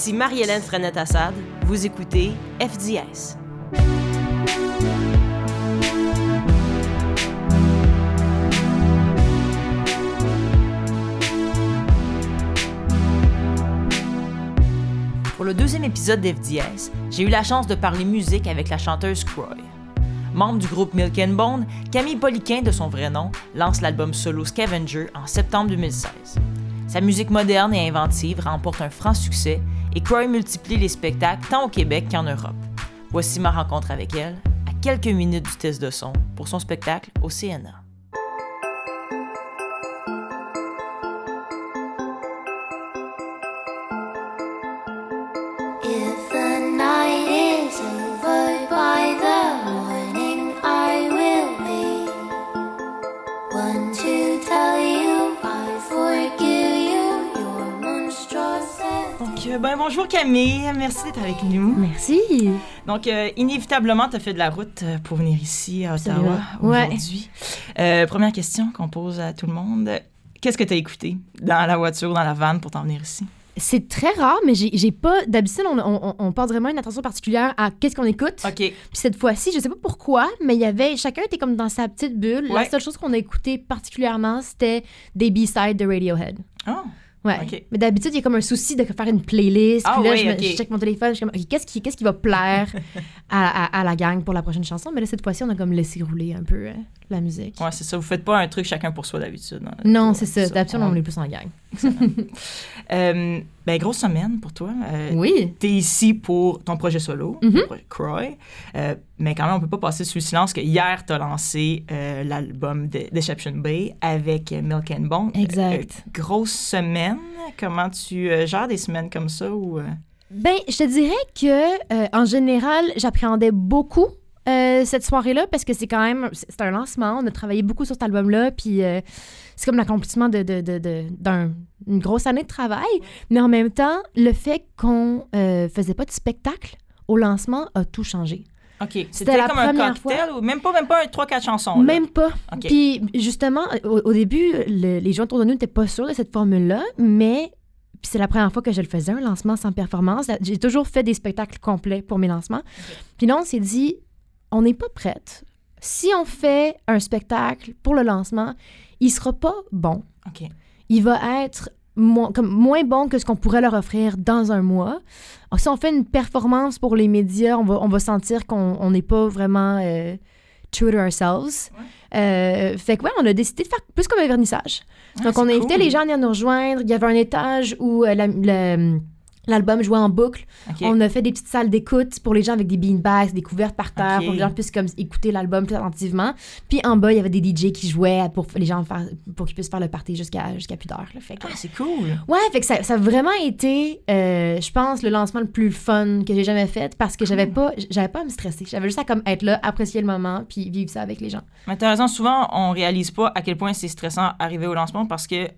Ici Marie-Hélène Frenette-Assad. Vous écoutez FDS. Pour le deuxième épisode d'FDS, j'ai eu la chance de parler musique avec la chanteuse Croy. Membre du groupe Milk and Bone, Camille Poliquin, de son vrai nom, lance l'album solo Scavenger en septembre 2016. Sa musique moderne et inventive remporte un franc succès et Croy multiplie les spectacles tant au Québec qu'en Europe. Voici ma rencontre avec elle, à quelques minutes du test de son, pour son spectacle au CNA. Ben, bonjour Camille, merci d'être avec nous. Merci. Donc, euh, inévitablement, tu as fait de la route euh, pour venir ici à Ottawa. Ouais. aujourd'hui. Euh, première question qu'on pose à tout le monde. Qu'est-ce que tu as écouté dans la voiture, dans la van pour t'en venir ici? C'est très rare, mais j'ai pas. D'habitude, on, on, on porte vraiment une attention particulière à qu'est-ce qu'on écoute. OK. Puis cette fois-ci, je sais pas pourquoi, mais il y avait. Chacun était comme dans sa petite bulle. Ouais. La seule chose qu'on a écouté particulièrement, c'était des B-sides de Radiohead. Oh, Ouais. Mais d'habitude, il y a comme un souci de faire une playlist. Ah puis là, oui, je, me- je check mon téléphone, je suis comme, OK, qu'est-ce qui, qu'est-ce qui va plaire à, à- à la gang pour la prochaine chanson? Mais là, cette fois-ci, on a comme laissé rouler un peu euh, la musique. Ouais, c'est ça. Vous faites pas un truc chacun pour soi d'habitude. hein. Non, c'est ça. D'habitude, on est plus en gang. Euh, ben, grosse semaine pour toi. Euh, Oui. T'es ici pour ton projet solo, ton projet Croy. Euh, mais quand même, on peut pas passer sous le silence que hier, t'as lancé euh, l'album de Deception Bay avec Milk and Bone. Exact. Grosse semaine. Comment tu gères des semaines comme ça ou Ben, je te dirais que en général, j'appréhendais beaucoup cette soirée-là parce que c'est quand même c'est un lancement. On a travaillé beaucoup sur cet album-là, puis c'est comme l'accomplissement de, de, de, de- d'un- une grosse année de travail. Mais en même temps, le fait qu'on euh, faisait pas de spectacle au lancement a tout changé. OK, c'était comme un cocktail ou même pas même pas un 3 4 chansons. là? Même pas. Puis justement, au, au début, le- les gens autour de nous n'étaient pas sûrs de cette formule-là, mais c'est la première fois que je le faisais, un lancement sans performance. J'ai toujours fait des spectacles complets pour mes lancements. Puis là, on s'est dit, on n'est pas prête. Si on fait un spectacle pour le lancement, il sera pas bon. OK. Il va être moins, comme moins bon que ce qu'on pourrait leur offrir dans un mois. Si on fait une performance pour les médias, on va, on va sentir qu'on on n'est pas vraiment euh, true to ourselves. Euh, fait que ouais, on a décidé de faire plus comme un vernissage. Ah, Donc, on invité cool. les gens à venir nous rejoindre. Il y avait un étage où euh, la- le- l'album jouait en boucle. On a fait des petites salles d'écoute pour les gens avec des beanbags, des couvertes par terre, pour que les gens puissent comme, écouter l'album plus attentivement. Puis en bas, il y avait des DJ qui jouaient pour les gens faire, pour qu'ils puissent faire le party jusqu'à jusqu'à plus d'heure. Ah, c'est cool. Ouais, fait que ça, ça a vraiment été, euh, je pense, le lancement le plus fun que j'ai jamais fait parce que j'avais pas, j'avais pas à me stresser. J'avais juste à comme être là, apprécier le moment, puis vivre ça avec les gens. Mais t'as raison, souvent, on réalise pas à quel point c'est stressant arriver au lancement parce que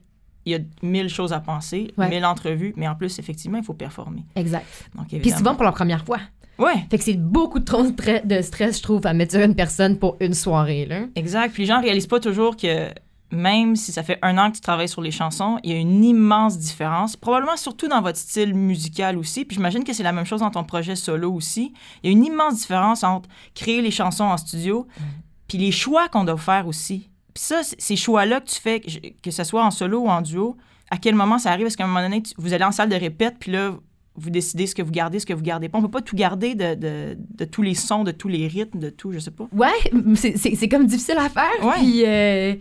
il y a mille choses à penser, Ouais. mille entrevues, mais en plus, effectivement, il faut performer. Exact. Donc, Puis souvent pour la première fois. Ouais, Fait que c'est beaucoup trop de stre- de stress, je trouve, à mettre sur une personne pour une soirée, là. exact. Puis les gens réalisent pas toujours que même si ça fait un an que tu travailles sur les chansons, il y a une immense différence, probablement surtout dans votre style musical aussi. Puis j'imagine que c'est la même chose dans ton projet solo aussi. Il y a une immense différence entre créer les chansons en studio, puis les choix qu'on doit faire aussi. Puis ça, ces choix-là que tu fais, que, ce soit en solo ou en duo, à quel moment ça arrive? Est-ce qu'à un moment donné, vous allez en salle de répète, puis là, vous décidez ce que vous gardez, ce que vous gardez pas? On peut pas tout garder de, de- de tous les sons, de tous les rythmes, de tout, je sais pas. Ouais, c'est- comme difficile à faire. Ouais. Puis euh,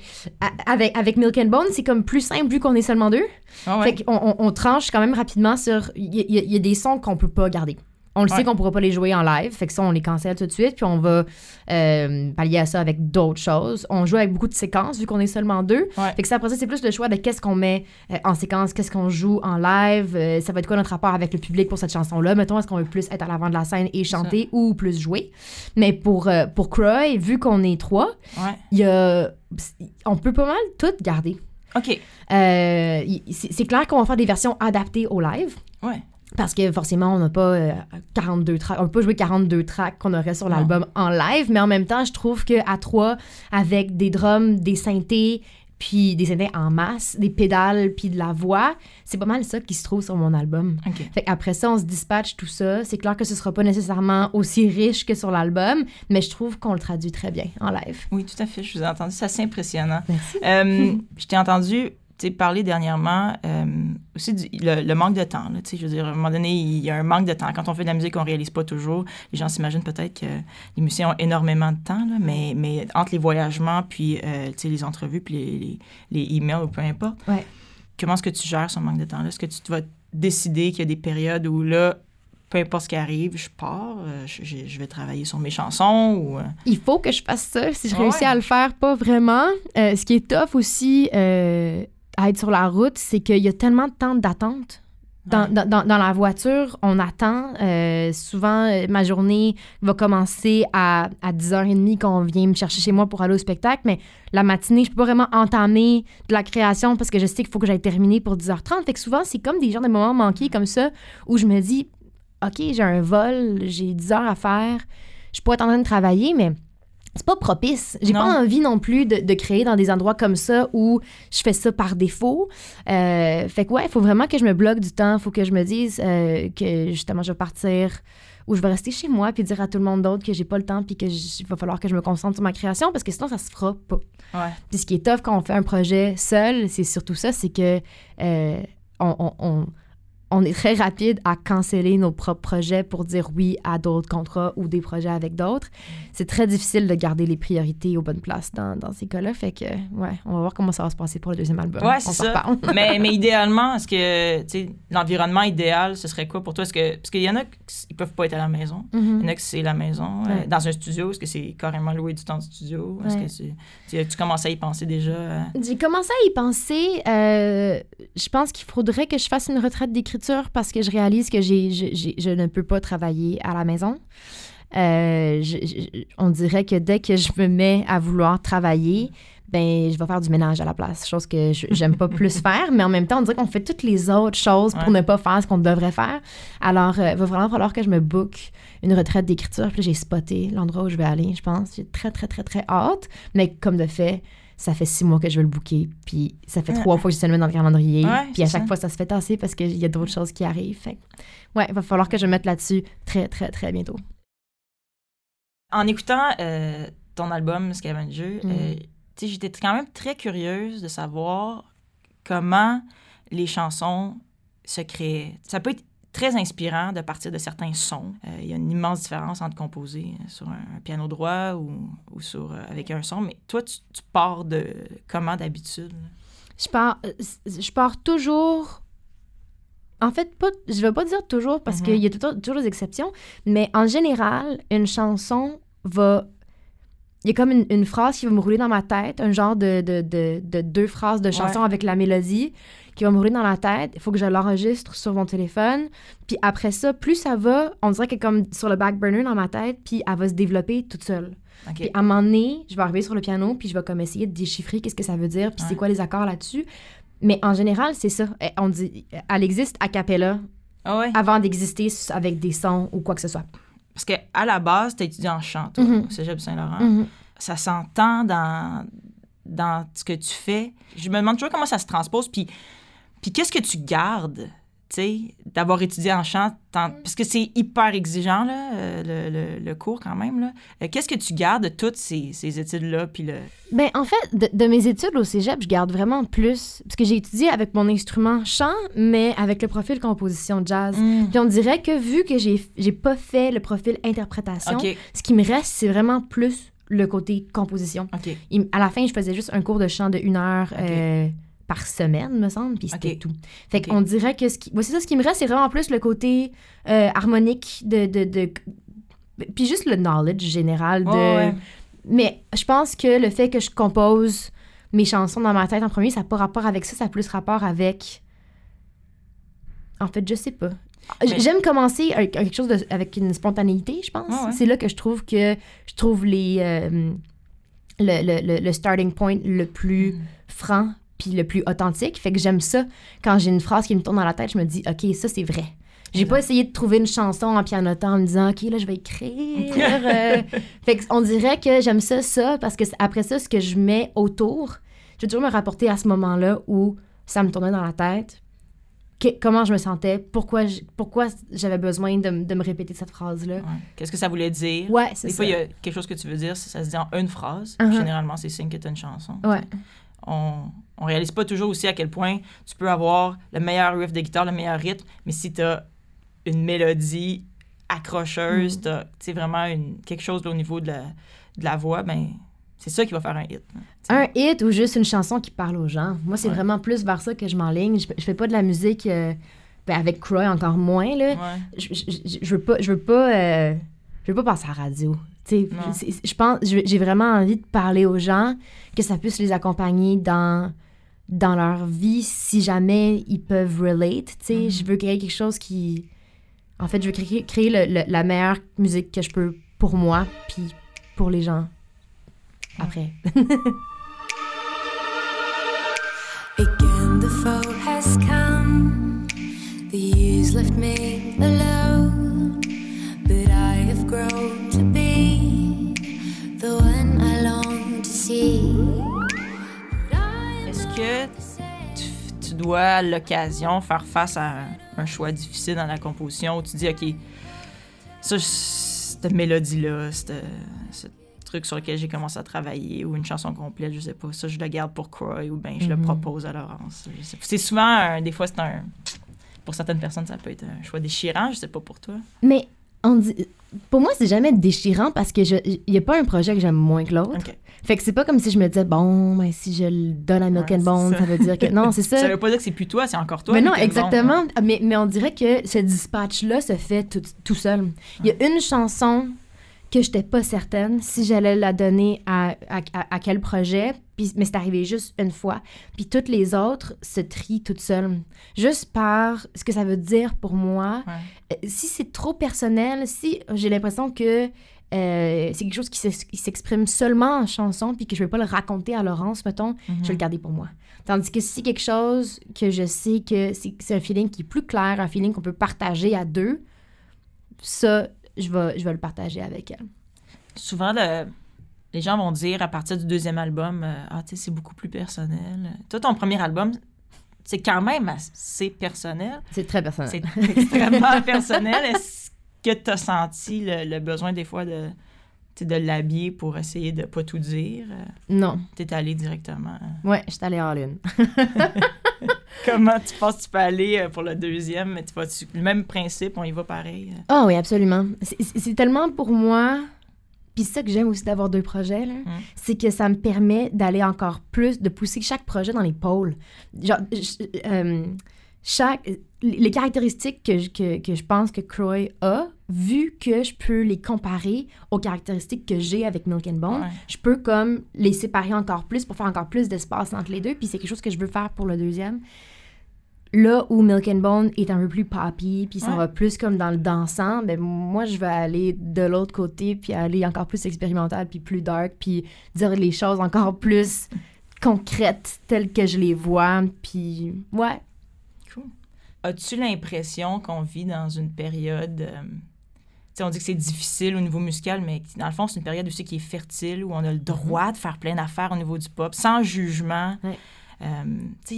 avec, avec Milk and Bone, c'est comme plus simple vu qu'on est seulement deux. Ah ouais. Fait qu'on on, on tranche quand même rapidement sur. Il y, y a des sons qu'on peut pas garder. On le Ouais. sait qu'on pourra pas les jouer en live, fait que ça, on les cancelle tout de suite, puis on va euh, pallier à ça avec d'autres choses. On joue avec beaucoup de séquences, vu qu'on est seulement deux. Ouais. Fait que ça, après ça, c'est plus le choix de qu'est-ce qu'on met euh, en séquence, qu'est-ce qu'on joue en live, euh, ça va être quoi notre rapport avec le public pour cette chanson-là? Mettons, est-ce qu'on veut plus être à l'avant de la scène et chanter ou plus jouer? Mais pour, pour Croy, vu qu'on est trois, Ouais. y a... On peut pas mal tout garder. OK. C'est clair qu'on va faire des versions adaptées au live. Ouais. Parce que forcément, on n'a pas euh, 42 tracks. On peut pas jouer 42 tracks qu'on aurait sur l'album en live, mais en même temps, je trouve qu'à trois, avec des drums, des synthés, puis des synthés en masse, des pédales, puis de la voix. C'est pas mal ça qui se trouve sur mon album. OK. Fait après ça, on se dispatche tout ça. C'est clair que ce sera pas nécessairement aussi riche que sur l'album, mais je trouve qu'on le traduit très bien en live. Oui, tout à fait. Je vous ai entendu. C'est assez impressionnant. Merci. Euh, je t'ai entendu parler dernièrement euh, aussi du le, le manque de temps. Là, tu sais, je veux dire, à un moment donné, il y a un manque de temps. Quand on fait de la musique, on réalise pas toujours. Les gens s'imaginent peut-être que les musiciens ont énormément de temps, là, mais, mais entre les voyagements, puis euh, tu sais, les entrevues, puis les, les, les emails ou peu importe, Ouais. comment est-ce que tu gères ce manque de temps-là? Est-ce que tu vas décider qu'il y a des périodes où là, peu importe ce qui arrive, je pars, euh, je, vais travailler sur mes chansons ou... euh, Il faut que je fasse ça. Si je Ouais. réussis à le faire, pas vraiment. Euh, ce qui est tough aussi euh, à être sur la route, c'est qu'il y a tellement de temps d'attente. Dans, Ouais. dans- dans- dans la voiture, on attend. Euh, souvent, euh, ma journée va commencer à, à 10h30 quand on vient me chercher chez moi pour aller au spectacle. Mais la matinée, je peux pas vraiment entamer de la création parce que je sais qu'il faut que j'aille terminer pour 10h30. Fait que souvent, c'est comme des genres de moments manqués comme ça où je me dis, OK, j'ai un vol, j'ai 10 heures à faire. Je pourrais être en train de travailler, mais c'est pas propice. J'ai pas envie non plus de, de créer dans des endroits comme ça où je fais ça par défaut. Euh, fait que ouais, il faut vraiment que je me bloque du temps. Il faut que je me dise euh, que justement je vais partir ou je vais rester chez moi puis dire à tout le monde d'autre que j'ai pas le temps puis que j- il va falloir que je me concentre sur ma création parce que sinon ça se fera pas. Ouais. Puis ce qui est tough quand on fait un projet seul, c'est surtout ça, c'est que euh, on, on- on- on est très rapide à canceller nos propres projets pour dire oui à d'autres contrats ou des projets avec d'autres. C'est très difficile de garder les priorités aux bonnes places dans, dans ces cas-là. Fait que, ouais, on va voir comment ça va se passer pour le deuxième album. Ouais, c'est ça. mais, mais idéalement, est-ce que l'environnement idéal, ce serait quoi pour toi? Est-ce que, parce qu'il y en a qui peuvent pas être à la maison. Il y en a que c'est la maison. euh, dans un studio, est-ce que c'est carrément louer du temps de studio? Est-ce Ouais. que tu, tu, tu commences à y penser déjà? euh? J'ai commencé à y penser. euh, je pense qu'il faudrait que je fasse une retraite d'écriture parce que je réalise que j'ai, je, ne peux pas travailler à la maison. Euh, je- je- on dirait que dès que je me mets à vouloir travailler, ben je vais faire du ménage à la place, chose que je- j'aime pas plus faire, mais en même temps, on dirait qu'on fait toutes les autres choses pour Ouais. ne pas faire ce qu'on devrait faire. Alors, euh, il va vraiment falloir que je me book une retraite d'écriture. Puis là, j'ai spoté l'endroit où je vais aller, je pense. J'ai très, très, très, très hâte. Mais comme de fait, ça fait six mois que je veux le booker. Puis ça fait trois fois que je le mettre dans le calendrier. Ouais, puis à chaque ça. fois, ça se fait tasser parce qu'il y a d'autres choses qui arrivent. Fait ouais, il va falloir que je me mette là-dessus très, très, très bientôt. En écoutant euh, ton album Scavenger, Mhm. euh, j'étais quand même très curieuse de savoir comment les chansons se créaient. Ça peut être très inspirant de partir de certains sons. Euh, Il y a une immense différence entre composer sur un, piano droit ou, ou sur, euh, avec un son, mais toi, tu, tu pars de comment d'habitude? Je pars, euh, je pars toujours. En fait, pas, je vais pas dire toujours parce Mhm. qu'il y a tout- toujours des exceptions, mais en général, une chanson va. Il y a comme une, une phrase qui va me rouler dans ma tête, un genre de, de, de, de deux phrases de chanson avec la mélodie qui va me rouler dans la tête. Il faut que je l'enregistre sur mon téléphone. Puis après ça, plus ça va, on dirait que comme sur le back burner dans ma tête, puis elle va se développer toute seule. OK. Puis à un moment donné, je vais arriver sur le piano, puis je vais comme essayer de déchiffrer qu'est-ce que ça veut dire, puis c'est quoi les accords là-dessus. Mais en général, c'est ça. Eh, On dit, elle existe a cappella Ah ouais? avant d'exister avec des sons ou quoi que ce soit. Parce qu'à la base, tu étudié en chant, toi, Mhm. au Cégep Saint-Laurent. Mhm. Ça s'entend dans, dans ce que tu fais. Je me demande toujours comment ça se transpose, puis, puis qu'est-ce que tu gardes, tu sais, d'avoir étudié en chant, tant- parce que c'est hyper exigeant, là, euh, le, le- le cours quand même. Euh, qu'est-ce que tu gardes de toutes ces, ces études-là, puis le... Ben, en fait, de, de mes études au cégep, je garde vraiment plus. Parce que j'ai étudié avec mon instrument chant, mais avec le profil composition jazz. Puis on dirait que vu que j'ai pas fait le profil interprétation, ce qui me reste, c'est vraiment plus le côté composition. Il- à la fin, je faisais juste un cours de chant de une heure euh, par semaine, me semble, puis c'était tout. Fait qu'on dirait que ce qui... ouais, c'est ça, ce qui me reste, c'est vraiment plus le côté euh, harmonique de, de, de- Puis juste le knowledge général de... Ouais. Mais je pense que le fait que je compose mes chansons dans ma tête en premier, ça n'a pas rapport avec ça, ça a plus rapport avec... En fait, je sais pas. Mais- J'aime commencer avec quelque chose de- avec une spontanéité, je pense. Ouais. C'est là que je trouve que je trouve les euh, le, le- le- starting point le plus Mm. franc puis le plus authentique. Fait que j'aime ça. Quand j'ai une phrase qui me tourne dans la tête, je me dis, OK, ça, c'est vrai. J'ai pas essayé de trouver une chanson en pianotant en me disant, OK, là, je vais écrire. euh. fait qu'on dirait que j'aime ça, ça, parce que après ça, ce que je mets autour je vais toujours me rapporter à ce moment-là où ça me tournait dans la tête, que- comment je me sentais, pourquoi pourquoi j'avais besoin de, de me répéter cette phrase-là. Ouais. Qu'est-ce que ça voulait dire? Ouais, c'est Des ça. fois, il y a quelque chose que tu veux dire, ça se dit en une phrase. Uh-huh. Généralement, c'est signe que tu une chanson. Ouais. On, on réalise pas toujours aussi à quel point tu peux avoir le meilleur riff de guitare, le meilleur rythme, mais si tu as une mélodie accrocheuse, Mm. t'as, tu sais, vraiment une, quelque chose au niveau de la, de la voix, ben c'est ça qui va faire un hit. hein. Un hit ou juste une chanson qui parle aux gens. Moi, c'est Ouais. vraiment plus vers ça que je m'enligne. Je, je fais pas de la musique euh, ben, avec Croy encore moins là. Ouais. Je, je, je- veux pas je veux pas euh, je veux pas passer à la radio. Je pense j'ai vraiment envie de parler aux gens que ça puisse les accompagner dans dans leur vie si jamais ils peuvent relate, tu sais, Mhm. je veux créer quelque chose qui en fait, je veux créer, créer le- le- la meilleure musique que je peux pour moi puis pour les gens après. Again, the foe has come. The years left me alone. But I have grown to be the one I long to see. Est-ce que tu, tu dois, à l'occasion, faire face à un, un choix difficile dans la composition où tu dis, OK, ça, cette mélodie-là, cette- ce truc sur lequel j'ai commencé à travailler ou une chanson complète, je sais pas, ça, je le garde pour Croy ou bien je le Mhm. propose à Laurence. C'est souvent, un- des fois, c'est un. Pour certaines personnes, ça peut être un choix déchirant, je sais pas pour toi. Mais on dit, pour moi, c'est jamais déchirant parce que il y a pas un projet que j'aime moins que l'autre. OK. Fait que c'est pas comme si je me disais bon, ben, si je le donne à Milk Ouais, and Bone, ça. ça. veut dire que non, c'est ça. Ça veut pas dire que c'est plus toi, c'est encore toi. mais non, Bone, exactement. hein. Mais, mais on dirait que ce dispatch-là se fait tout, tout seul. Il y a une chanson que j'étais pas certaine si j'allais la donner à, à, à- à quel projet, puis, mais c'est arrivé juste une fois. Puis toutes les autres se trient toutes seules. Juste par ce que ça veut dire pour moi. Ouais. Euh, Si c'est trop personnel, si j'ai l'impression que euh, c'est quelque chose qui s'ex- qui s'exprime seulement en chanson, puis que je vais pas le raconter à Laurence, mettons, je vais le garder pour moi. Tandis que si c'est quelque chose que je sais que c'est un feeling qui est plus clair, un feeling qu'on peut partager à deux, ça, je vais, je vais le partager avec elle. souvent, le- les gens vont dire à partir du deuxième album, euh, ah, tu sais, c'est beaucoup plus personnel. Toi, ton premier album, c'est quand même assez personnel. C'est très personnel. C'est extrêmement personnel. Est-ce que tu as senti le, le besoin des fois de, de l'habiller pour essayer de pas tout dire? Non. Tu es allé directement. Ouais, je suis allée en lune. Comment tu penses que tu peux aller euh, pour le deuxième? Mais tu vas le même principe, on y va pareil. euh? Ah oui, absolument. C'est- tellement pour moi. Puis ça que j'aime aussi d'avoir deux projets, là, c'est que ça me permet d'aller encore plus, de pousser chaque projet dans les pôles. Genre, je- euh, chaque, les caractéristiques que je, que, que je pense que Croy a, vu que je peux les comparer aux caractéristiques que j'ai avec Milk and Bone, Ouais. je peux comme les séparer encore plus pour faire encore plus d'espace entre les deux. Puis c'est quelque chose que je veux faire pour le deuxième. Là où Milk and Bone est un peu plus poppy, puis ça Ouais. va plus comme dans le dansant, ben moi je vais aller de l'autre côté, puis aller encore plus expérimental, puis plus dark, puis dire les choses encore plus concrètes telles que je les vois, puis ouais. As-tu l'impression qu'on vit dans une période. euh, on dit que c'est difficile au niveau musical, mais dans le fond, c'est une période aussi qui est fertile, où on a le droit de faire plein d'affaires au niveau du pop, sans jugement. Euh,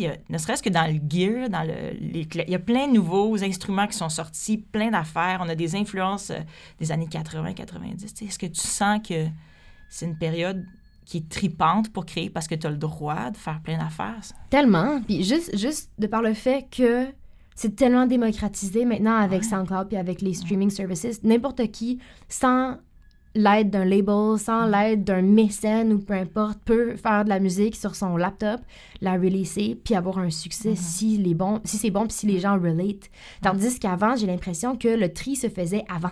a- ne serait-ce que dans le gear, dans le, il y a plein de nouveaux instruments qui sont sortis, plein d'affaires. On a des influences euh, des années 80-90. Tu sais, Est-ce que tu sens que c'est une période qui est tripante pour créer parce que tu as le droit de faire plein d'affaires? ça? Tellement. Puis juste, juste de par le fait que c'est tellement démocratisé maintenant avec Ouais. SoundCloud puis avec les streaming services, n'importe qui, sans l'aide d'un label, sans l'aide d'un mécène ou peu importe, peut faire de la musique sur son laptop, la releaser puis avoir un succès si, les bons, si c'est bon puis si les gens relate. Tandis qu'avant, j'ai l'impression que le tri se faisait avant.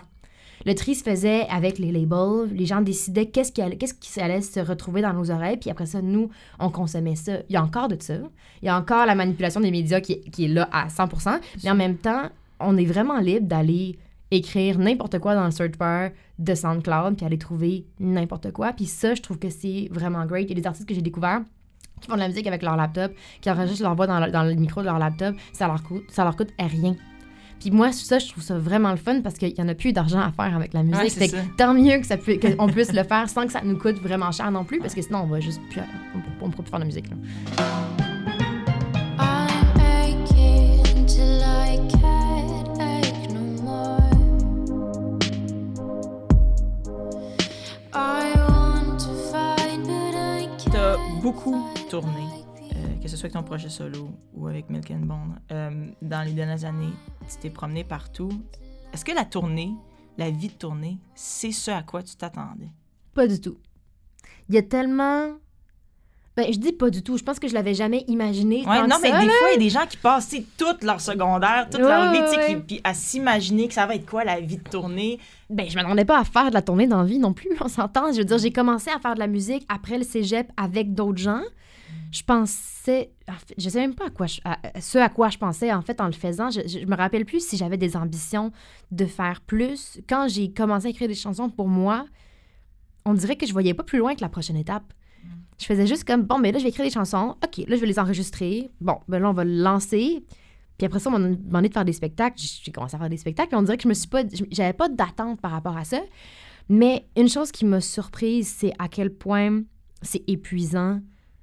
Le tri se faisait avec les labels. Les gens décidaient qu'est-ce qui allait, se retrouver dans nos oreilles. Puis après ça, nous, on consommait ça. Il y a encore de ça. Il y a encore la manipulation des médias qui, est- là à 100 Mais en même temps, on est vraiment libre d'aller écrire n'importe quoi dans le search bar de SoundCloud puis aller trouver n'importe quoi. Puis ça, je trouve que c'est vraiment great. Il y a des artistes que j'ai découverts qui font de la musique avec leur laptop, qui enregistrent leur voix dans le, dans le micro de leur laptop. Ça leur coûte, ça leur coûte rien. Puis moi, ça, je trouve ça vraiment le fun parce qu'il y en a plus d'argent à faire avec la musique. Ouais, c'est que tant mieux que ça pu- qu'on puisse le faire sans que ça nous coûte vraiment cher non plus, parce que sinon, on va juste plus, on, on pourra plus faire de musique. Là. T'as beaucoup tourné, que ce soit avec ton projet solo ou avec Milk and Bone. Euh, dans les dernières années, tu t'es promené partout. Est-ce que la tournée, la vie de tournée, c'est ce à quoi tu t'attendais? Pas du tout. Il y a tellement. Ben, je dis pas du tout. Je pense que je l'avais jamais imaginé. Ouais, non, mais ça, des là. fois, il y a des gens qui passent toute leur secondaire, toute Ouais, leur vie, qui- ouais. puis à s'imaginer que ça va être quoi la vie de tournée. Ben, je m'attendais pas à faire de la tournée dans la vie non plus, on s'entend. Je veux dire, j'ai commencé à faire de la musique après le cégep avec d'autres gens. Je pensais. en fait, je sais même pas à quoi ce à quoi je pensais en fait en le faisant. Je, je, me rappelle plus si j'avais des ambitions de faire plus. Quand j'ai commencé à écrire des chansons pour moi, on dirait que je voyais pas plus loin que la prochaine étape. Je faisais juste comme, bon, mais là, je vais écrire des chansons. OK, là, je vais les enregistrer. Bon, ben là, on va le lancer. Puis après ça, on m'a demandé de faire des spectacles. J'ai commencé à faire des spectacles. Et on dirait que je me suis pas... J'avais pas d'attente par rapport à ça. Mais une chose qui m'a surprise, c'est à quel point c'est épuisant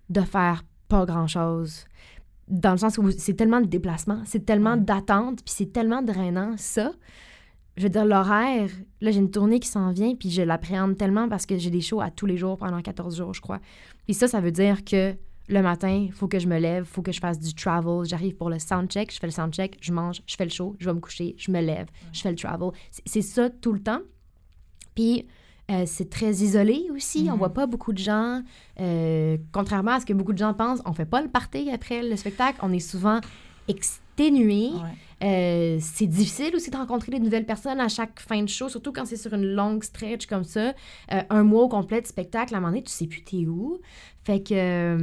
de faire pas grand-chose. Dans le sens où c'est tellement de déplacements, c'est tellement Ouais. d'attentes, puis c'est tellement drainant, ça. Je veux dire, l'horaire, là, j'ai une tournée qui s'en vient, puis je l'appréhende tellement parce que j'ai des shows à tous les jours pendant 14 jours, je crois. Puis ça, ça veut dire que le matin, il faut que je me lève, il faut que je fasse du travel. J'arrive pour le soundcheck, je fais le soundcheck, je mange, je fais le show, je vais me coucher, je me lève, je fais le travel. C'est- C'est ça tout le temps. Puis euh, c'est très isolé aussi. On Mhm. voit pas beaucoup de gens. Euh, contrairement à ce que beaucoup de gens pensent, on fait pas le party après le spectacle. On est souvent exténué. Ouais. Euh, c'est difficile aussi de rencontrer des nouvelles personnes à chaque fin de show, surtout quand c'est sur une longue stretch comme ça. Un mois au complet de spectacle, à un moment donné, tu sais plus t'es où. Fait que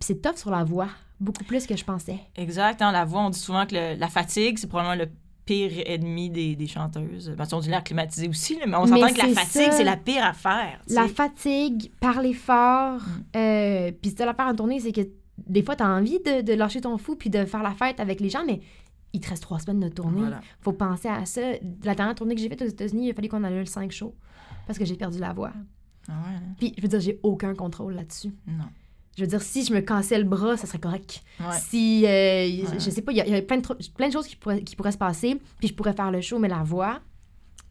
c'est tough sur la voix, beaucoup plus que je pensais. Exact. hein, la voix, on dit souvent que le- la fatigue, c'est probablement le pire ennemi des, des chanteuses. Ben, on dit l'air climatisé aussi, là, mais on s'entend que la fatigue, c'est la pire affaire. tu La fatigue, parler fort, euh, puis c'est l'affaire en tournée, c'est que des fois, tu as envie de, de lâcher ton fou puis de faire la fête avec les gens, mais il te reste trois semaines de tournée. Voilà. Faut penser à ça. La dernière tournée que j'ai faite aux États-Unis, il a fallu qu'on annule cinq shows parce que j'ai perdu la voix. Ah ouais, hein? Puis, je veux dire, j'ai aucun contrôle là-dessus. Non. Je veux dire, si je me cassais le bras, ça serait correct. Ouais. Si, euh, je- je sais pas, il y a, il y a plein, de, plein de choses qui pourraient, qui pourraient se passer, puis je pourrais faire le show, mais la voix,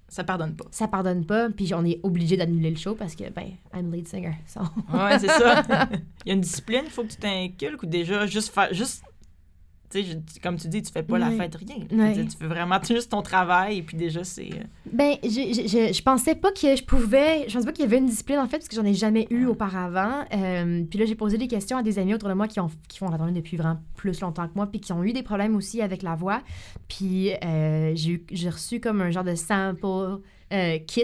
Ça pardonne pas. ça pardonne pas, puis on est obligé d'annuler le show parce que, ben, I'm lead singer. so. Ouais, c'est ça. Il y a une discipline, il faut que tu t'inculques ou déjà juste faire. Juste, tu sais, comme tu dis, tu fais pas la fête rien. Tu fais vraiment juste ton travail et puis déjà, c'est. euh, Ben, je, je, je, pensais pas que je pouvais. Je pensais pas qu'il y avait une discipline, en fait, parce que j'en ai jamais eu auparavant. Euh, puis là, j'ai posé des questions à des amis autour de moi qui, ont, qui font la tournée depuis vraiment plus longtemps que moi, puis qui ont eu des problèmes aussi avec la voix. Puis euh, j'ai reçu comme un genre de sample euh, kit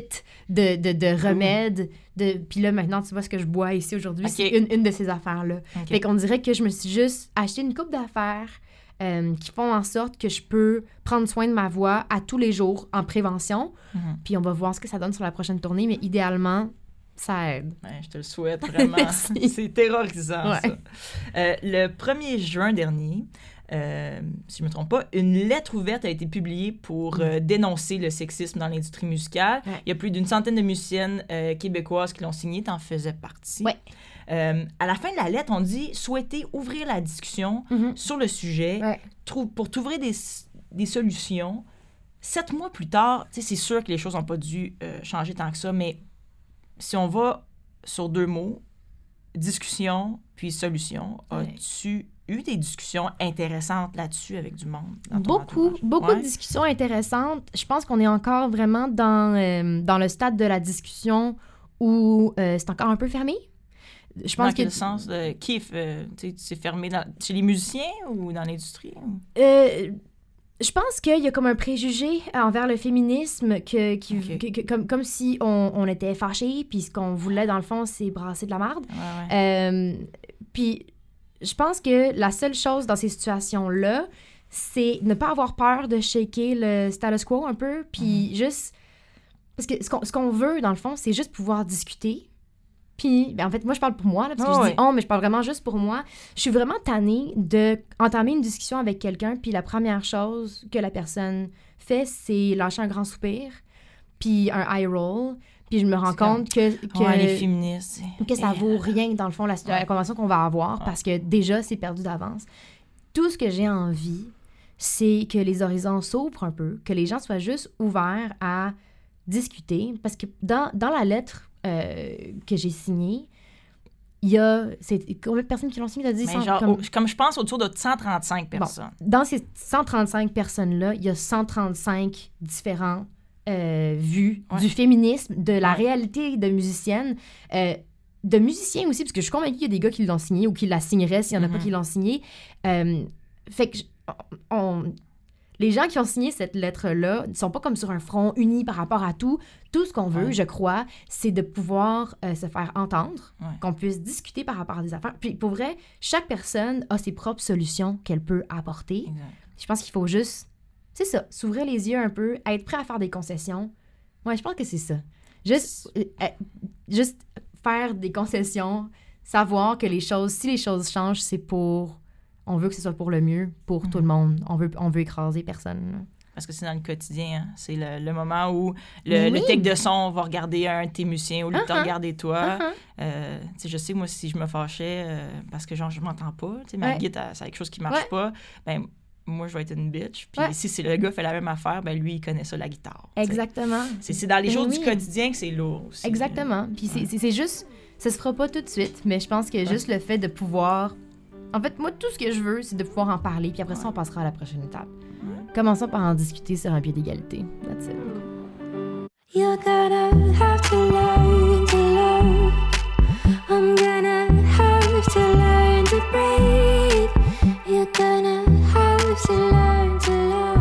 de, de, de remèdes. De, puis là, maintenant, tu vois ce que je bois ici aujourd'hui. C'est une, une de ces affaires-là. ok. Fait qu'on dirait que je me suis juste acheté une coupe d'affaires euh, qui font en sorte que je peux prendre soin de ma voix à tous les jours en prévention. Mhm. Puis on va voir ce que ça donne sur la prochaine tournée, mais idéalement, ça aide. Ouais, je te le souhaite vraiment. C'est terrorisant, Ouais. ça. Euh, le 1er juin dernier, euh, si je ne me trompe pas, une lettre ouverte a été publiée pour euh, dénoncer le sexisme dans l'industrie musicale. Ouais. Il y a plus d'une centaine de musiciennes québécoises qui l'ont signée, t'en faisais partie. Euh, à la fin de la lettre, on dit souhaiter ouvrir la discussion Mhm. sur le sujet Ouais. trou- pour trouver des, des solutions. Sept mois plus tard, c'est sûr que les choses n'ont pas dû euh, changer tant que ça, mais si on va sur deux mots, discussion puis solution, Ouais. as-tu eu des discussions intéressantes là-dessus avec du monde? dans ton Beaucoup, entourage? beaucoup Ouais. de discussions intéressantes. Je pense qu'on est encore vraiment dans, euh, dans le stade de la discussion où euh, c'est encore un peu fermé. Je Dans pense que quel sens? euh, qui est, euh, c'est fermé dans- chez les musiciens ou dans l'industrie? Euh, je pense qu'il y a comme un préjugé envers le féminisme, que, qui- Ok. que- que- comme, comme si on, on était fâchés, puis ce qu'on voulait, dans le fond, c'est brasser de la merde. Ouais, ouais. Euh, puis je pense que la seule chose dans ces situations-là, c'est ne pas avoir peur de shaker le status quo un peu, puis juste... Parce que ce qu'on, ce qu'on veut, dans le fond, c'est juste pouvoir discuter, Puis, ben, en fait, moi, je parle pour moi, là, parce que Ah je ouais. dis on, mais je parle vraiment juste pour moi. Je suis vraiment tannée de entamer une discussion avec quelqu'un, puis la première chose que la personne fait, c'est lâcher un grand soupir, puis un eye roll, puis je me rends compte que, que, Ouais, les féministes. c'est- que ça vaut rien, dans le fond, la, la Ouais. conversation qu'on va avoir, parce que déjà, c'est perdu d'avance. Tout ce que j'ai envie, c'est que les horizons s'ouvrent un peu, que les gens soient juste ouverts à discuter, parce que dans, dans la lettre euh, que j'ai signée, il y a... Combien de personnes qui l'ont signée? T'as dit Mais cent- genre, comme- au- comme je pense, autour de 135 personnes. dans ces 135 personnes-là, il y a 135 différents euh, vues Ouais. du féminisme, de la Ouais. réalité de musicienne, euh, de musiciens aussi, parce que je suis convaincue qu'il y a des gars qui l'ont signé ou qui la signeraient s'il n'y en a pas Mhm. qui l'ont signé. Euh, fait que je- on- les gens qui ont signé cette lettre-là ne sont pas comme sur un front uni par rapport à tout. Tout ce qu'on veut, Ouais. je crois, c'est de pouvoir euh, se faire entendre, Ouais. qu'on puisse discuter par rapport à des affaires. Puis pour vrai, chaque personne a ses propres solutions qu'elle peut apporter. Exact. Je pense qu'il faut juste, c'est ça, s'ouvrir les yeux un peu, être prêt à faire des concessions. Ouais, je pense que c'est ça. Juste, euh, euh, juste faire des concessions, savoir que les choses, si les choses changent, c'est pour, on veut que ce soit pour le mieux, pour tout le monde. On veut, on veut écraser personne. Parce que c'est dans le quotidien. hein. C'est le, le moment où le, le oui. tech de son va regarder un de tes musiciens au lieu de te Uh-huh. regarder toi. Euh, sais, je sais, moi, si je me fâchais euh, parce que genre, je m'entends pas, ma Ouais. guitare, c'est quelque chose qui marche Ouais. pas, ben moi, je vais être une bitch. Puis Ouais. si c'est le gars fait la même affaire, ben lui, il connaît ça, la guitare. Exactement. C'est dans les Ben choses oui. du quotidien que c'est lourd aussi. Exactement. Puis c'est juste, ça se fera pas tout de suite, mais je pense que juste le fait de pouvoir. En fait, moi, tout ce que je veux, c'est de pouvoir en parler, puis après ça, on passera à la prochaine étape. Commençons par en discuter sur un pied d'égalité. That's it. You're gonna have to learn to love. I'm gonna have to learn to breathe. You're gonna have to learn to love.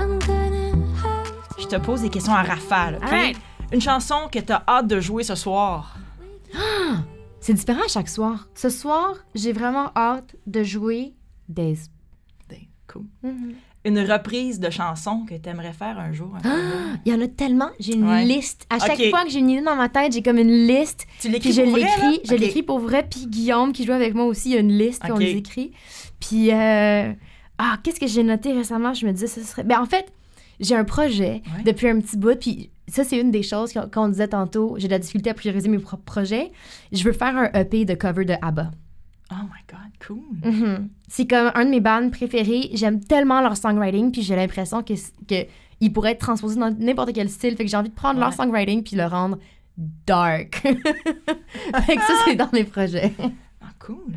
I'm gonna have Je te pose des questions à rafale. OK? Alright. Une chanson que tu as hâte de jouer ce soir. C'est différent à chaque soir. Ce soir, j'ai vraiment hâte de jouer Days. Ben, Cool. Mhm. Une reprise de chanson que tu aimerais faire un jour. un là. Il y en a tellement. J'ai une Ouais. liste. À chaque fois que j'ai une idée dans ma tête, j'ai comme une liste. Tu l'écris Puis je pour vrai, l'écris, je l'écris pour vrai. Puis Guillaume, qui joue avec moi aussi, il y a une liste, puis on Ok. les écrit. Puis, euh, ah, qu'est-ce que j'ai noté récemment? Je me disais, ce serait. Ben, en fait, j'ai un projet Ouais. depuis un petit bout, puis ça, c'est une des choses qu'on qu'on disait tantôt. J'ai de la difficulté à prioriser mes propres projets. Je veux faire un EP de cover de ABBA. Oh my God, cool. Mhm. C'est comme un de mes bands préférés. J'aime tellement leur songwriting, puis j'ai l'impression que, que ils pourraient être transposés dans n'importe quel style. Fait que j'ai envie de prendre leur songwriting puis le rendre dark. fait que ça, c'est dans mes projets. Ah, cool.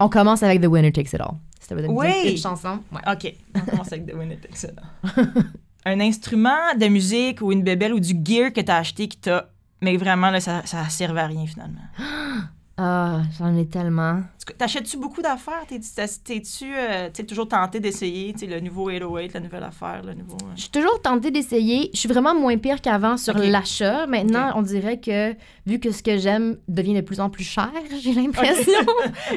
On commence avec The Winner Takes It All. C'était une, Oui. une chanson. Ouais. OK. On commence avec The Winner Takes It All. Un instrument de musique ou une bébelle ou du gear que tu as acheté qui t'a. Mais vraiment, là, ça, ça servait à rien finalement. Ah, j'en ai tellement. Tu- T'achètes-tu beaucoup d'affaires? T'es- t'es- T'es-tu euh, toujours tenté d'essayer le nouveau 808, la nouvelle affaire, le nouveau. euh? Je suis toujours tentée d'essayer. Je suis vraiment moins pire qu'avant sur l'achat. Maintenant, on dirait que, vu que ce que j'aime devient de plus en plus cher, j'ai l'impression.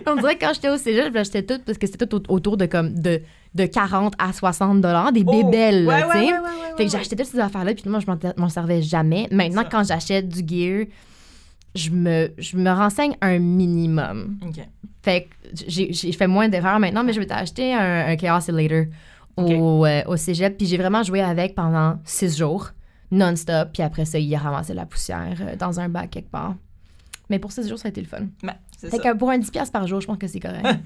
on dirait que quand j'étais au cégep, j'achetais tout parce que c'était tout au- autour de comme de, de 40 à 60 dollars, des Oh! bébelles, Ouais, tu ouais, sais. ouais, ouais, Fait que j'achetais toutes ces affaires-là, puis moi, je m'en- servais jamais. Maintenant, quand j'achète du gear, je me, je me renseigne un minimum. OK. Fait que j'ai fait moins d'erreurs maintenant, mais je vais t'acheter un, un Chaos Oscillator au, euh, au cégep. Puis j'ai vraiment joué avec pendant six jours, non-stop. Puis après ça, il a ramassé la poussière euh, dans un bac quelque part. Mais pour six jours, ça a été le fun. Ben, Fait ça. que pour un 10$ piastres par jour, je pense que c'est correct.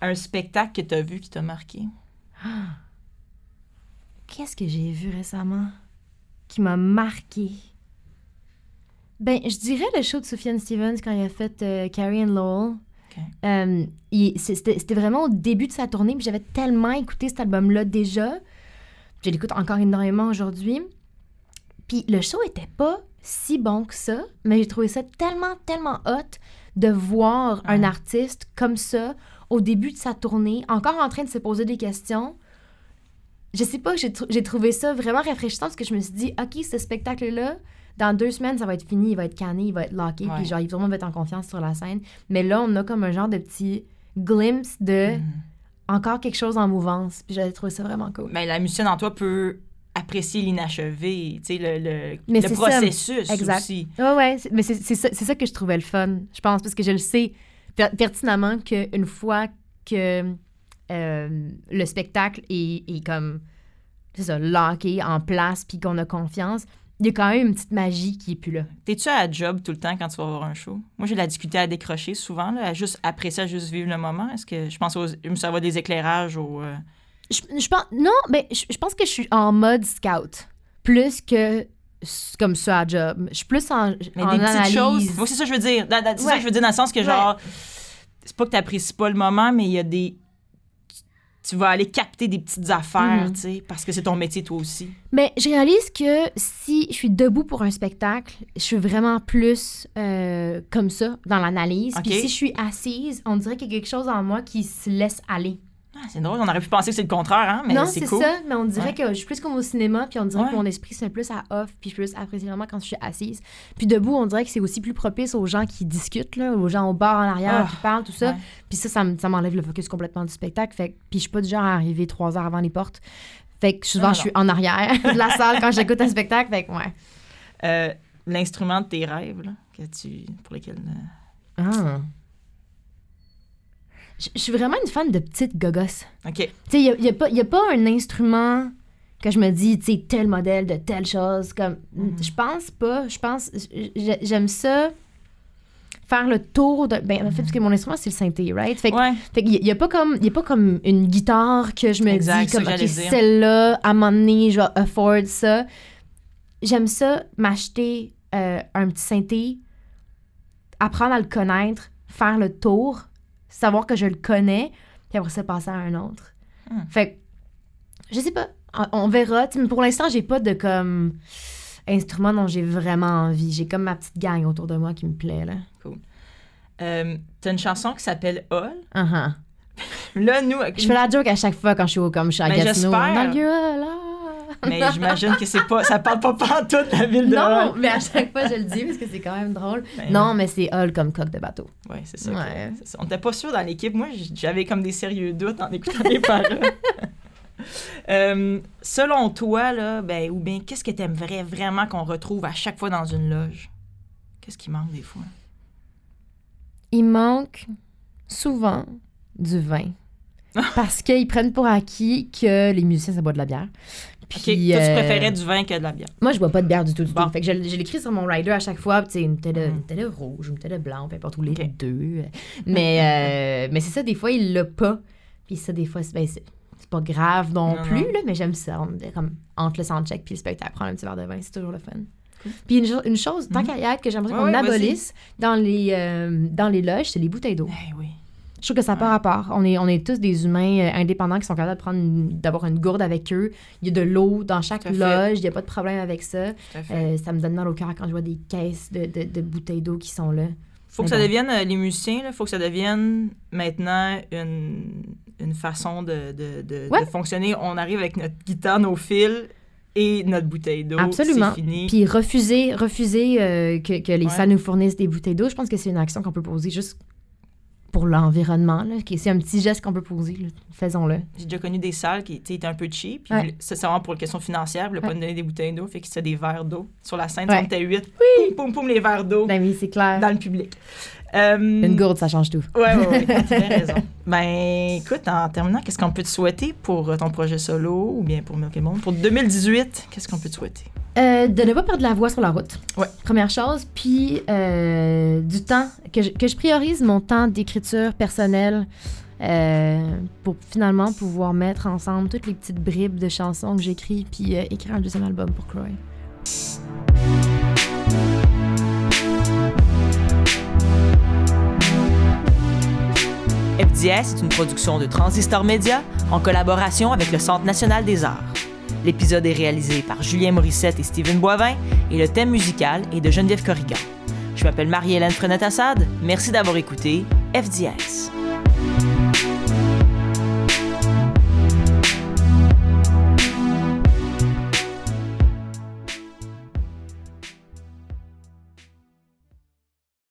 Un spectacle que tu as vu qui t'a marqué? Qu'est-ce que j'ai vu récemment qui m'a marqué? Ben, je dirais le show de Sufjan Stevens quand il a fait euh, Carrie and Lowell. OK. Euh, C'était vraiment au début de sa tournée, puis j'avais tellement écouté cet album-là déjà. Je l'écoute encore énormément aujourd'hui. Puis le show était pas si bon que ça, mais j'ai trouvé ça tellement, tellement hot de voir un artiste comme ça au début de sa tournée, encore en train de se poser des questions. Je sais pas, j'ai trou- j'ai trouvé ça vraiment rafraîchissant parce que je me suis dit, OK, ce spectacle-là, dans deux semaines, ça va être fini, il va être canné, il va être locké, puis genre, monde va être en confiance sur la scène. Mais là, on a comme un genre de petit glimpse de Mhm. encore quelque chose en mouvance. Puis j'avais trouvé ça vraiment cool. Ben, la musicienne en toi peut apprécier l'inachevé, tu sais, le, le, Mais le c'est ça. processus Exact. aussi. Ouais. c'est- Mais c'est c'est ça, c'est ça que je trouvais le fun, je pense, parce que je le sais per- pertinemment qu'une fois que euh, le spectacle est, est comme, c'est ça, locké en place, puis qu'on a confiance, il y a quand même une petite magie qui est plus là. T'es-tu à la job tout le temps quand tu vas voir un show? Moi, j'ai la difficulté à décrocher souvent, là, à juste apprécier, à juste vivre le moment. Est-ce que je pense aux, ça va des éclairages au... euh, Je, je pense, non, mais je, je pense que je suis en mode scout, plus que comme ça à job. Je suis plus en, Mais en des petites analyse. choses. Moi, c'est ça que je veux dire. C'est ça que je veux dire dans le sens que, genre, c'est pas que t'apprécies pas le moment, mais il y a des. Tu vas aller capter des petites affaires, Mhm. tu sais, parce que c'est ton métier, toi aussi. Mais je réalise que si je suis debout pour un spectacle, je suis vraiment plus euh, comme ça dans l'analyse. Puis Ok. si je suis assise, on dirait qu'il y a quelque chose en moi qui se laisse aller. Ah, c'est drôle, on aurait pu penser que c'est le contraire, hein, mais non, c'est cool. ça, mais on dirait Ouais. que je suis plus comme au cinéma, puis on dirait Ouais. que mon esprit c'est plus à off, puis je peux plus apprécier vraiment quand je suis assise. Puis debout, on dirait que c'est aussi plus propice aux gens qui discutent, là, aux gens au bar en arrière Ah, qui parlent, tout ça. ouais. Puis ça, ça, me- ça m'enlève le focus complètement du spectacle. Fait puis je suis pas du genre à arriver trois heures avant les portes. Fait que souvent, Non, non, je suis en arrière de la salle quand j'écoute un spectacle. Fait que ouais. Euh, L'instrument de tes rêves, là, que tu, pour lesquels. euh, Ah. Je je suis vraiment une fan de petites gogosses. OK. Tu sais, il n'y a, pas- y a pas un instrument que je me dis, tu sais, tel modèle de telle chose. Comme, Mhm. Je pense pas. Je pense. J'aime ça. Faire le tour de. Ben, en fait, parce que mon instrument, c'est le synthé, right? Fait que Ouais. Fait n'y a, pas comme- il y a pas comme une guitare que je me Exact, dis c'est comme, OK, celle-là, à un moment donné, je vais afford ça. J'aime ça, m'acheter euh, un petit synthé, apprendre à le connaître, faire le tour, savoir que je le connais, puis après ça, passer à un autre. Hmm. Fait que, je sais pas, on, verra. Mais pour l'instant, j'ai pas de comme instrument dont j'ai vraiment envie. J'ai comme ma petite gang autour de moi qui me plaît, là. Euh, T'as une chanson qui s'appelle Hall? Uh-huh. Là, nous. Je fais la joke à chaque fois quand je suis au comme je suis à Mais Gatineau. j'espère. Mais j'imagine que c'est pas, ça parle pas pantoute la ville de Non, Hull. mais à chaque fois, je le dis parce que c'est quand même drôle. Ben, Non, mais c'est Hull comme coque de bateau. Ouais, c'est ça, Ouais. On n'était pas sûr dans l'équipe. Moi, j'avais comme des sérieux doutes en écoutant les paroles. Euh, selon toi, là, ben, ou bien, qu'est-ce que tu aimerais vraiment qu'on retrouve à chaque fois dans une loge? Qu'est-ce qui manque des fois? Il manque souvent du vin. Parce qu'ils prennent pour acquis que les musiciens, ça boit de la bière. Puis, toi, tu euh, préférais du vin que de la bière. Moi, je bois pas de bière du tout, du Bon. tout. Fait que je, je l'écris sur mon rider à chaque fois. Tu sais, une bouteille de, Mm. une de rouge, une bouteille de blanc, peu importe où les deux. Mais, euh, mais c'est ça, des fois, il l'a pas. Puis ça, des fois, c'est ben, pas grave non, Non, plus, non. Là, mais j'aime ça. On comme entre le soundcheck puis le spectacle, prendre un petit verre de vin, c'est toujours le fun. Puis une, une chose, tant Mhm. qu'à y être, que j'aimerais Ouais, qu'on ouais, abolisse dans les, euh, dans les loges, c'est les bouteilles d'eau. Eh oui. Je trouve que ça n'a pas rapport. On est, on est tous des humains euh, indépendants qui sont capables de prendre d'avoir une gourde avec eux. Il y a de l'eau dans chaque à loge. Il n'y a pas de problème avec ça. À. Euh, ça me donne mal au cœur quand je vois des caisses de, de- de bouteilles d'eau qui sont là. faut que ça devienne, euh, les musiciens, il faut que ça devienne maintenant une, une façon de, de, Ouais. fonctionner. On arrive avec notre guitare, nos fils et notre bouteille d'eau. Absolument. Fini. Puis refuser, refuser euh, que, que les Ouais. salles nous fournissent des bouteilles d'eau, je pense que c'est une action qu'on peut poser juste pour l'environnement. que C'est un petit geste qu'on peut poser. Faisons-le. J'ai déjà connu des salles qui étaient un peu cheap. Ouais. c'est vraiment pour une question financière. Puis, Ouais. pas nous donner des bouteilles d'eau. Fait qu'ils se des verres d'eau. Sur la scène, Ouais. on était huit. Poum, poum, poum, les verres d'eau Ben oui, c'est clair. dans le public. Euh, Une gourde, ça change tout. Ouais, ouais, ouais. Tu as raison. Ben, écoute, en terminant, qu'est-ce qu'on peut te souhaiter pour euh, ton projet solo ou bien pour Milk Monde? Pour 2018, qu'est-ce qu'on peut te souhaiter? Euh, de ne pas perdre la voix sur la route. Ouais. Première chose. Puis euh, du temps, que je, que je priorise mon temps d'écriture personnelle euh, pour finalement pouvoir mettre ensemble toutes les petites bribes de chansons que j'écris puis euh, écrire un deuxième album pour Chloé. FDS est une production de Transistor Média en collaboration avec le Centre national des arts. L'épisode est réalisé par Julien Morissette et Steven Boivin et le thème musical est de Geneviève Corrigan. Je m'appelle Marie-Hélène Frenette-Assad. Merci d'avoir écouté FDS.